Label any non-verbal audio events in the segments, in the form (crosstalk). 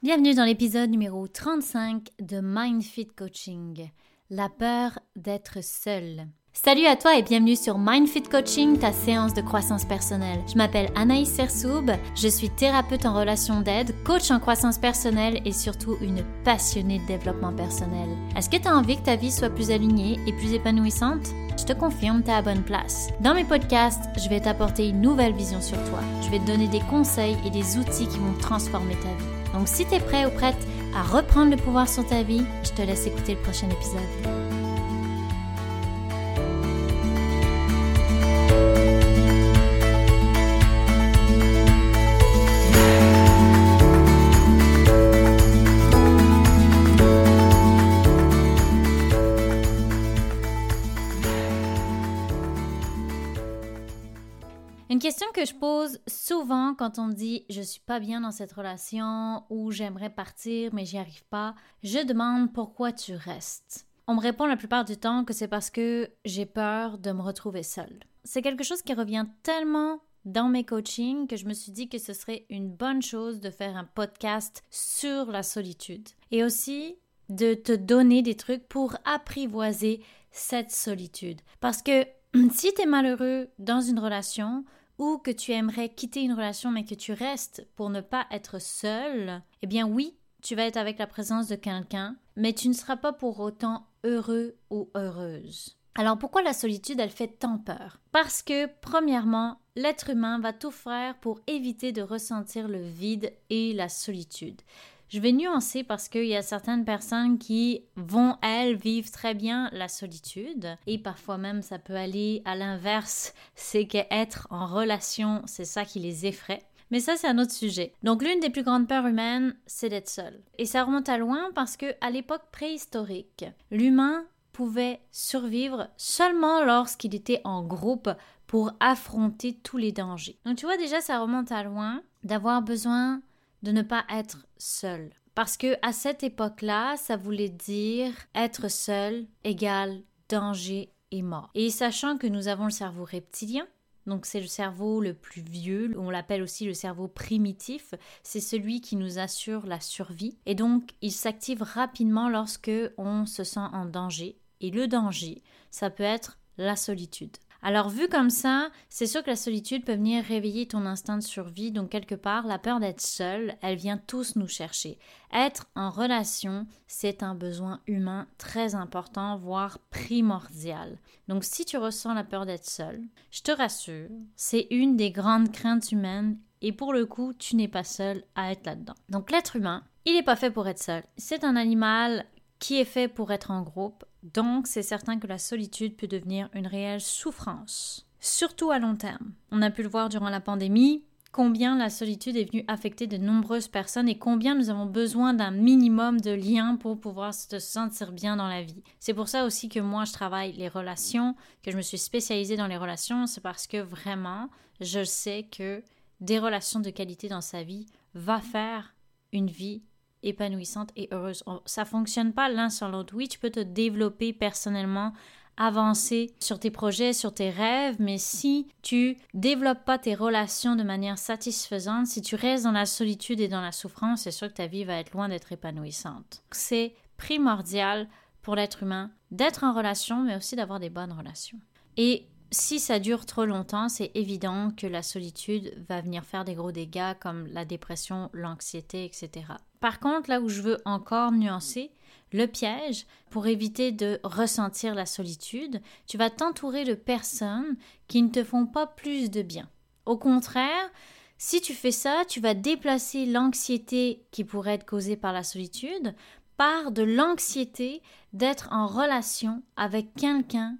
Bienvenue dans l'épisode numéro 35 de MindFit Coaching, la peur d'être seul. Salut à toi et bienvenue sur MindFit Coaching, ta séance de croissance personnelle. Je m'appelle Anaïs Sersoub, je suis thérapeute en relation d'aide, coach en croissance personnelle et surtout une passionnée de développement personnel. Est-ce que tu as envie que ta vie soit plus alignée et plus épanouissante? Je te confirme, tu es à bonne place. Dans mes podcasts, je vais t'apporter une nouvelle vision sur toi. Je vais te donner des conseils et des outils qui vont transformer ta vie. Donc si tu es prêt ou prête à reprendre le pouvoir sur ta vie, je te laisse écouter le prochain épisode. Que je pose souvent quand on me dit je suis pas bien dans cette relation ou j'aimerais partir mais j'y arrive pas, je demande pourquoi tu restes. On me répond la plupart du temps que c'est parce que j'ai peur de me retrouver seule. C'est quelque chose qui revient tellement dans mes coachings que je me suis dit que ce serait une bonne chose de faire un podcast sur la solitude et aussi de te donner des trucs pour apprivoiser cette solitude. Parce que (clears throat) si tu es malheureux dans une relation, ou que tu aimerais quitter une relation mais que tu restes pour ne pas être seul, eh bien oui, tu vas être avec la présence de quelqu'un, mais tu ne seras pas pour autant heureux ou heureuse. Alors pourquoi la solitude, elle fait tant peur? Parce que, premièrement, l'être humain va tout faire pour éviter de ressentir le vide et la solitude. Je vais nuancer parce qu'il y a certaines personnes qui vont, elles, vivre très bien la solitude. Et parfois même, ça peut aller à l'inverse. C'est qu'être en relation, c'est ça qui les effraie. Mais ça, c'est un autre sujet. Donc, l'une des plus grandes peurs humaines, c'est d'être seul. Et ça remonte à loin parce que, à l'époque préhistorique, l'humain pouvait survivre seulement lorsqu'il était en groupe pour affronter tous les dangers. Donc, tu vois, déjà, ça remonte à loin d'avoir besoin de ne pas être seul. Parce que à cette époque-là, ça voulait dire être seul égale danger et mort. Et sachant que nous avons le cerveau reptilien, donc c'est le cerveau le plus vieux, on l'appelle aussi le cerveau primitif, c'est celui qui nous assure la survie et donc il s'active rapidement lorsque on se sent en danger et le danger, ça peut être la solitude. Alors vu comme ça, c'est sûr que la solitude peut venir réveiller ton instinct de survie, donc quelque part, la peur d'être seul, elle vient tous nous chercher. Être en relation, c'est un besoin humain très important, voire primordial. Donc si tu ressens la peur d'être seul, je te rassure, c'est une des grandes craintes humaines et pour le coup, tu n'es pas seul à être là-dedans. Donc l'être humain, il n'est pas fait pour être seul. C'est un animal qui est fait pour être en groupe, donc c'est certain que la solitude peut devenir une réelle souffrance, surtout à long terme. On a pu le voir durant la pandémie, combien la solitude est venue affecter de nombreuses personnes et combien nous avons besoin d'un minimum de liens pour pouvoir se sentir bien dans la vie. C'est pour ça aussi que moi je travaille les relations, que je me suis spécialisée dans les relations, c'est parce que vraiment je sais que des relations de qualité dans sa vie va faire une vie épanouissante et heureuse. Ça fonctionne pas l'un sur l'autre. Oui, tu peux te développer personnellement, avancer sur tes projets, sur tes rêves, mais si tu développes pas tes relations de manière satisfaisante, si tu restes dans la solitude et dans la souffrance, c'est sûr que ta vie va être loin d'être épanouissante. C'est primordial pour l'être humain d'être en relation, mais aussi d'avoir des bonnes relations. Et si ça dure trop longtemps, c'est évident que la solitude va venir faire des gros dégâts comme la dépression, l'anxiété, etc. Par contre, là où je veux encore nuancer, le piège, pour éviter de ressentir la solitude, tu vas t'entourer de personnes qui ne te font pas plus de bien. Au contraire, si tu fais ça, tu vas déplacer l'anxiété qui pourrait être causée par la solitude par de l'anxiété d'être en relation avec quelqu'un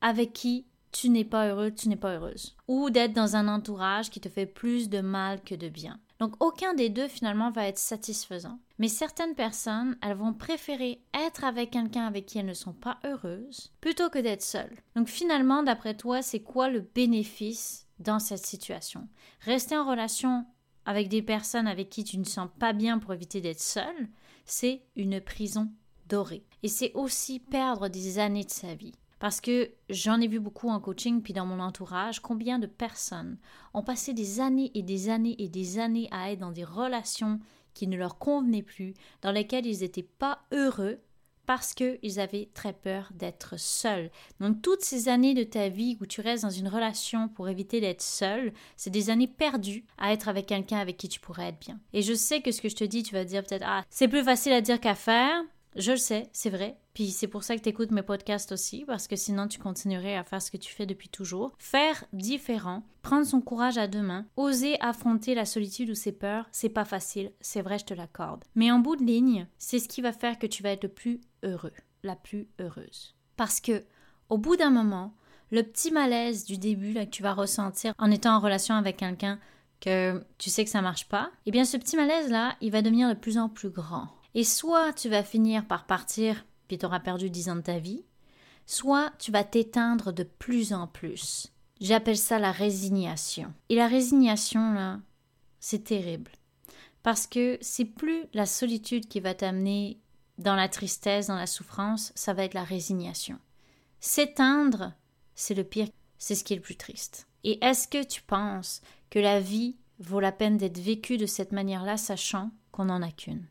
avec qui tu n'es pas heureux, tu n'es pas heureuse. Ou d'être dans un entourage qui te fait plus de mal que de bien. Donc aucun des deux finalement va être satisfaisant. Mais certaines personnes, elles vont préférer être avec quelqu'un avec qui elles ne sont pas heureuses plutôt que d'être seules. Donc finalement, d'après toi, c'est quoi le bénéfice dans cette situation? Rester en relation avec des personnes avec qui tu ne sens pas bien pour éviter d'être seule, c'est une prison dorée. Et c'est aussi perdre des années de sa vie. Parce que j'en ai vu beaucoup en coaching, puis dans mon entourage, combien de personnes ont passé des années et des années et des années à être dans des relations qui ne leur convenaient plus, dans lesquels ils n'étaient pas heureux, parce qu'ils avaient très peur d'être seuls. Donc toutes ces années de ta vie où tu restes dans une relation pour éviter d'être seul, c'est des années perdues à être avec quelqu'un avec qui tu pourrais être bien. Et je sais que ce que je te dis, tu vas dire peut-être ah, c'est plus facile à dire qu'à faire. Je le sais, c'est vrai. Puis c'est pour ça que tu écoutes mes podcasts aussi, parce que sinon tu continuerais à faire ce que tu fais depuis toujours. Faire différent, prendre son courage à deux mains, oser affronter la solitude ou ses peurs, c'est pas facile, c'est vrai, je te l'accorde. Mais en bout de ligne, c'est ce qui va faire que tu vas être le plus heureux, la plus heureuse. Parce que, au bout d'un moment, le petit malaise du début là, que tu vas ressentir en étant en relation avec quelqu'un que tu sais que ça marche pas, eh bien ce petit malaise là, il va devenir de plus en plus grand. Et soit tu vas finir par partir, puis tu auras perdu 10 ans de ta vie, soit tu vas t'éteindre de plus en plus. J'appelle ça la résignation. Et la résignation, là, c'est terrible. Parce que c'est plus la solitude qui va t'amener dans la tristesse, dans la souffrance, ça va être la résignation. S'éteindre, c'est le pire, c'est ce qui est le plus triste. Et est-ce que tu penses que la vie vaut la peine d'être vécue de cette manière-là, sachant qu'on n'en a qu'une?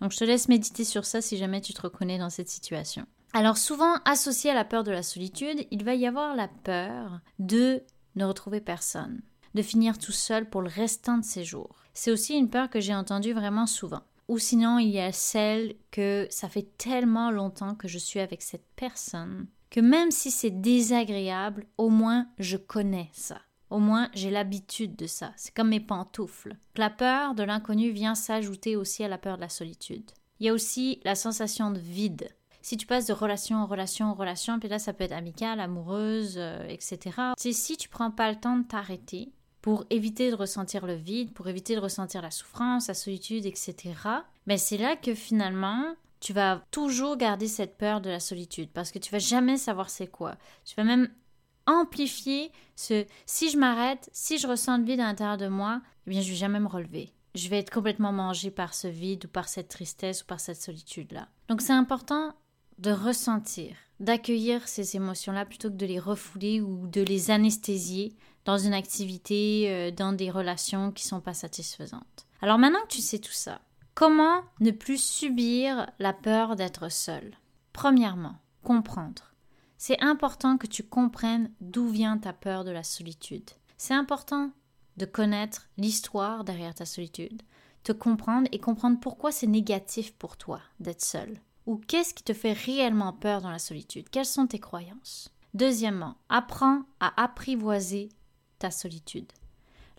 Donc je te laisse méditer sur ça si jamais tu te reconnais dans cette situation. Alors souvent associé à la peur de la solitude, il va y avoir la peur de ne retrouver personne, de finir tout seul pour le restant de ses jours. C'est aussi une peur que j'ai entendue vraiment souvent. Ou sinon, il y a celle que ça fait tellement longtemps que je suis avec cette personne que même si c'est désagréable, au moins je connais ça. Au moins, j'ai l'habitude de ça. C'est comme mes pantoufles. La peur de l'inconnu vient s'ajouter aussi à la peur de la solitude. Il y a aussi la sensation de vide. Si tu passes de relation en relation en relation, puis là ça peut être amical, amoureuse, euh, etc. C'est si tu prends pas le temps de t'arrêter pour éviter de ressentir le vide, pour éviter de ressentir la souffrance, la solitude, etc. Ben c'est là que finalement tu vas toujours garder cette peur de la solitude parce que tu vas jamais savoir c'est quoi. Tu vas même amplifier ce si je m'arrête, si je ressens le vide à l'intérieur de moi, eh bien je vais jamais me relever. Je vais être complètement mangé par ce vide ou par cette tristesse ou par cette solitude-là. Donc c'est important de ressentir, d'accueillir ces émotions-là plutôt que de les refouler ou de les anesthésier dans une activité, euh, dans des relations qui sont pas satisfaisantes. Alors maintenant que tu sais tout ça, comment ne plus subir la peur d'être seul Premièrement, comprendre. C'est important que tu comprennes d'où vient ta peur de la solitude. C'est important de connaître l'histoire derrière ta solitude, te comprendre et comprendre pourquoi c'est négatif pour toi d'être seul. Ou qu'est-ce qui te fait réellement peur dans la solitude? Quelles sont tes croyances? Deuxièmement, apprends à apprivoiser ta solitude.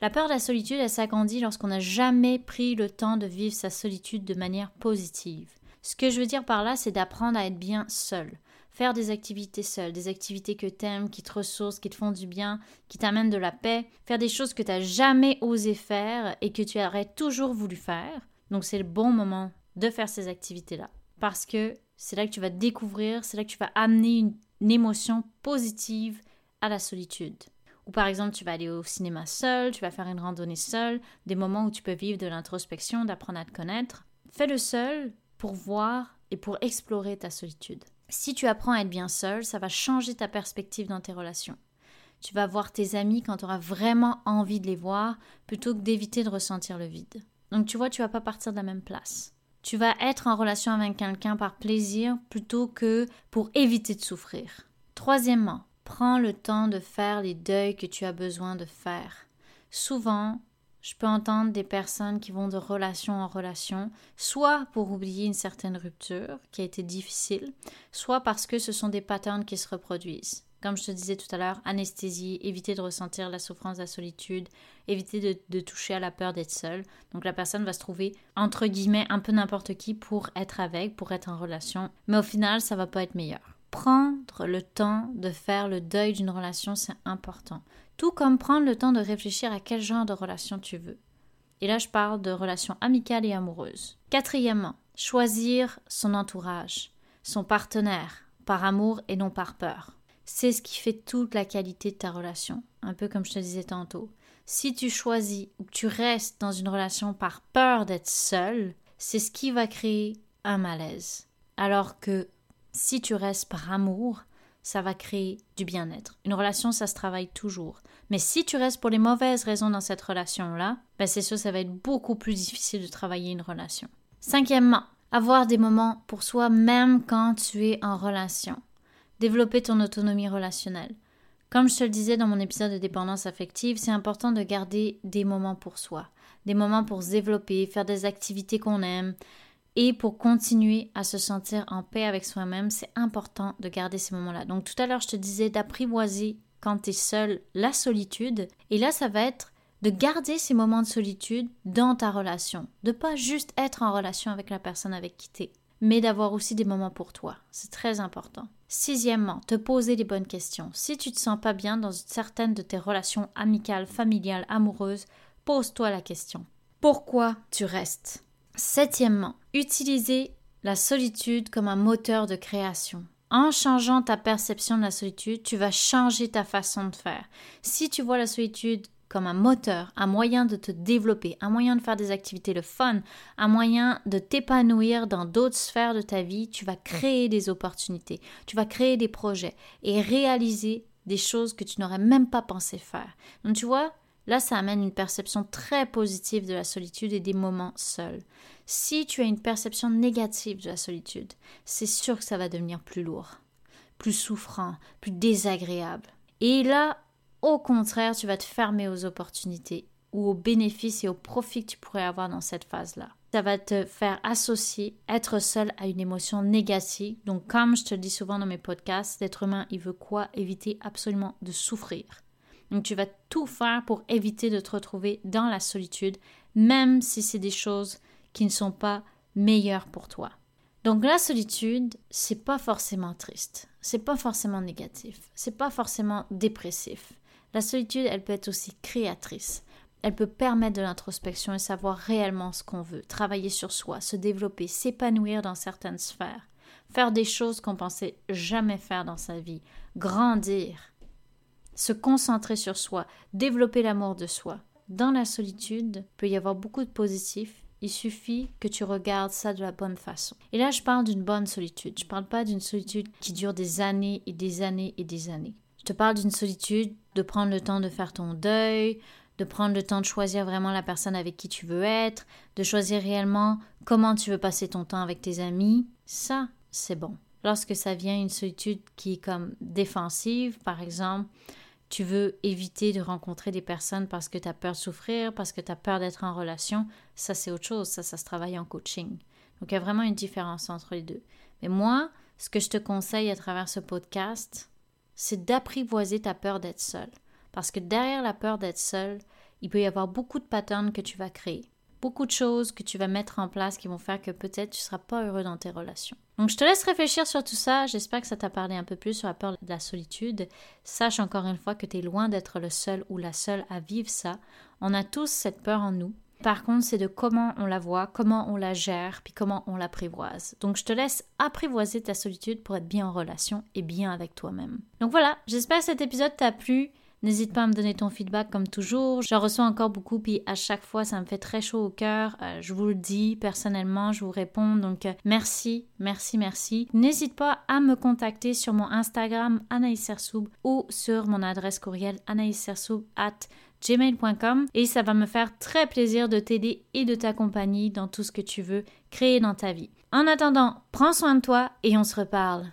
La peur de la solitude, elle s'agrandit lorsqu'on n'a jamais pris le temps de vivre sa solitude de manière positive. Ce que je veux dire par là, c'est d'apprendre à être bien seul, Faire des activités seules, des activités que t'aimes, qui te ressourcent, qui te font du bien, qui t'amènent de la paix. Faire des choses que tu n'as jamais osé faire et que tu aurais toujours voulu faire. Donc c'est le bon moment de faire ces activités-là. Parce que c'est là que tu vas découvrir, c'est là que tu vas amener une, une émotion positive à la solitude. Ou par exemple, tu vas aller au cinéma seul, tu vas faire une randonnée seul, des moments où tu peux vivre de l'introspection, d'apprendre à te connaître. Fais-le seul pour voir et pour explorer ta solitude. Si tu apprends à être bien seul, ça va changer ta perspective dans tes relations. Tu vas voir tes amis quand tu auras vraiment envie de les voir plutôt que d'éviter de ressentir le vide. Donc tu vois, tu vas pas partir de la même place. Tu vas être en relation avec quelqu'un par plaisir plutôt que pour éviter de souffrir. Troisièmement, prends le temps de faire les deuils que tu as besoin de faire. Souvent, je peux entendre des personnes qui vont de relation en relation, soit pour oublier une certaine rupture qui a été difficile, soit parce que ce sont des patterns qui se reproduisent. Comme je te disais tout à l'heure, anesthésie, éviter de ressentir la souffrance la solitude, éviter de, toucher à la peur d'être seule. Donc la personne va se trouver, entre guillemets, un peu n'importe qui pour être avec, pour être en relation. Mais au final, ça va pas être meilleur. Prendre le temps de faire le deuil d'une relation, c'est important tout comme prendre le temps de réfléchir à quel genre de relation tu veux. Et là, je parle de relations amicales et amoureuses. Quatrièmement, choisir son entourage, son partenaire, par amour et non par peur. C'est ce qui fait toute la qualité de ta relation, un peu comme je te disais tantôt. Si tu choisis ou que tu restes dans une relation par peur d'être seul, c'est ce qui va créer un malaise. Alors que si tu restes par amour, ça va créer du bien-être. Une relation, ça se travaille toujours. Mais si tu restes pour les mauvaises raisons dans cette relation-là, ben c'est sûr, ça va être beaucoup plus difficile de travailler une relation. Cinquièmement, avoir des moments pour soi même quand tu es en relation. Développer ton autonomie relationnelle. Comme je te le disais dans mon épisode de dépendance affective, c'est important de garder des moments pour soi, des moments pour se développer, faire des activités qu'on aime, et pour continuer à se sentir en paix avec soi-même, c'est important de garder ces moments-là. Donc tout à l'heure, je te disais d'apprivoiser quand tu es seul la solitude. Et là, ça va être de garder ces moments de solitude dans ta relation. De pas juste être en relation avec la personne avec qui tu es, mais d'avoir aussi des moments pour toi. C'est très important. Sixièmement, te poser les bonnes questions. Si tu te sens pas bien dans certaines de tes relations amicales, familiales, amoureuses, pose-toi la question. Pourquoi tu restes? Septièmement, utiliser la solitude comme un moteur de création. En changeant ta perception de la solitude, tu vas changer ta façon de faire. Si tu vois la solitude comme un moteur, un moyen de te développer, un moyen de faire des activités de fun, un moyen de t'épanouir dans d'autres sphères de ta vie, tu vas créer des opportunités, tu vas créer des projets et réaliser des choses que tu n'aurais même pas pensé faire. Donc tu vois, Là, ça amène une perception très positive de la solitude et des moments seuls. Si tu as une perception négative de la solitude, c'est sûr que ça va devenir plus lourd, plus souffrant, plus désagréable. Et là, au contraire, tu vas te fermer aux opportunités ou aux bénéfices et aux profits que tu pourrais avoir dans cette phase-là. Ça va te faire associer être seul à une émotion négative. Donc, comme je te le dis souvent dans mes podcasts, l'être humain, il veut quoi? Éviter absolument de souffrir. Donc tu vas tout faire pour éviter de te retrouver dans la solitude, même si c'est des choses qui ne sont pas meilleures pour toi. Donc la solitude, c'est pas forcément triste, c'est pas forcément négatif, c'est pas forcément dépressif. La solitude, elle peut être aussi créatrice. Elle peut permettre de l'introspection et savoir réellement ce qu'on veut, travailler sur soi, se développer, s'épanouir dans certaines sphères, faire des choses qu'on pensait jamais faire dans sa vie, grandir, se concentrer sur soi, développer l'amour de soi. Dans la solitude, peut y avoir beaucoup de positifs. Il suffit que tu regardes ça de la bonne façon. Et là, je parle d'une bonne solitude. Je ne parle pas d'une solitude qui dure des années et des années et des années. Je te parle d'une solitude de prendre le temps de faire ton deuil, de prendre le temps de choisir vraiment la personne avec qui tu veux être, de choisir réellement comment tu veux passer ton temps avec tes amis. Ça, c'est bon. Lorsque ça vient une solitude qui est comme défensive, par exemple, tu veux éviter de rencontrer des personnes parce que tu as peur de souffrir, parce que tu as peur d'être en relation, ça c'est autre chose, ça ça se travaille en coaching. Donc il y a vraiment une différence entre les deux. Mais moi, ce que je te conseille à travers ce podcast, c'est d'apprivoiser ta peur d'être seul. Parce que derrière la peur d'être seul, il peut y avoir beaucoup de patterns que tu vas créer beaucoup de choses que tu vas mettre en place qui vont faire que peut-être tu ne seras pas heureux dans tes relations. Donc je te laisse réfléchir sur tout ça. J'espère que ça t'a parlé un peu plus sur la peur de la solitude. Sache encore une fois que tu es loin d'être le seul ou la seule à vivre ça. On a tous cette peur en nous. Par contre, c'est de comment on la voit, comment on la gère, puis comment on l'apprivoise. Donc, je te laisse apprivoiser ta solitude pour être bien en relation et bien avec toi-même. Donc voilà, j'espère que cet épisode t'a plu. N'hésite pas à me donner ton feedback comme toujours. J'en reçois encore beaucoup, puis à chaque fois, ça me fait très chaud au cœur. Euh, je vous le dis personnellement, je vous réponds. Donc, euh, merci, merci, merci. N'hésite pas à me contacter sur mon Instagram Anaïs Sersoub ou sur mon adresse courriel anaïssersoub at gmail.com et ça va me faire très plaisir de t'aider et de t'accompagner dans tout ce que tu veux créer dans ta vie. En attendant, prends soin de toi et on se reparle.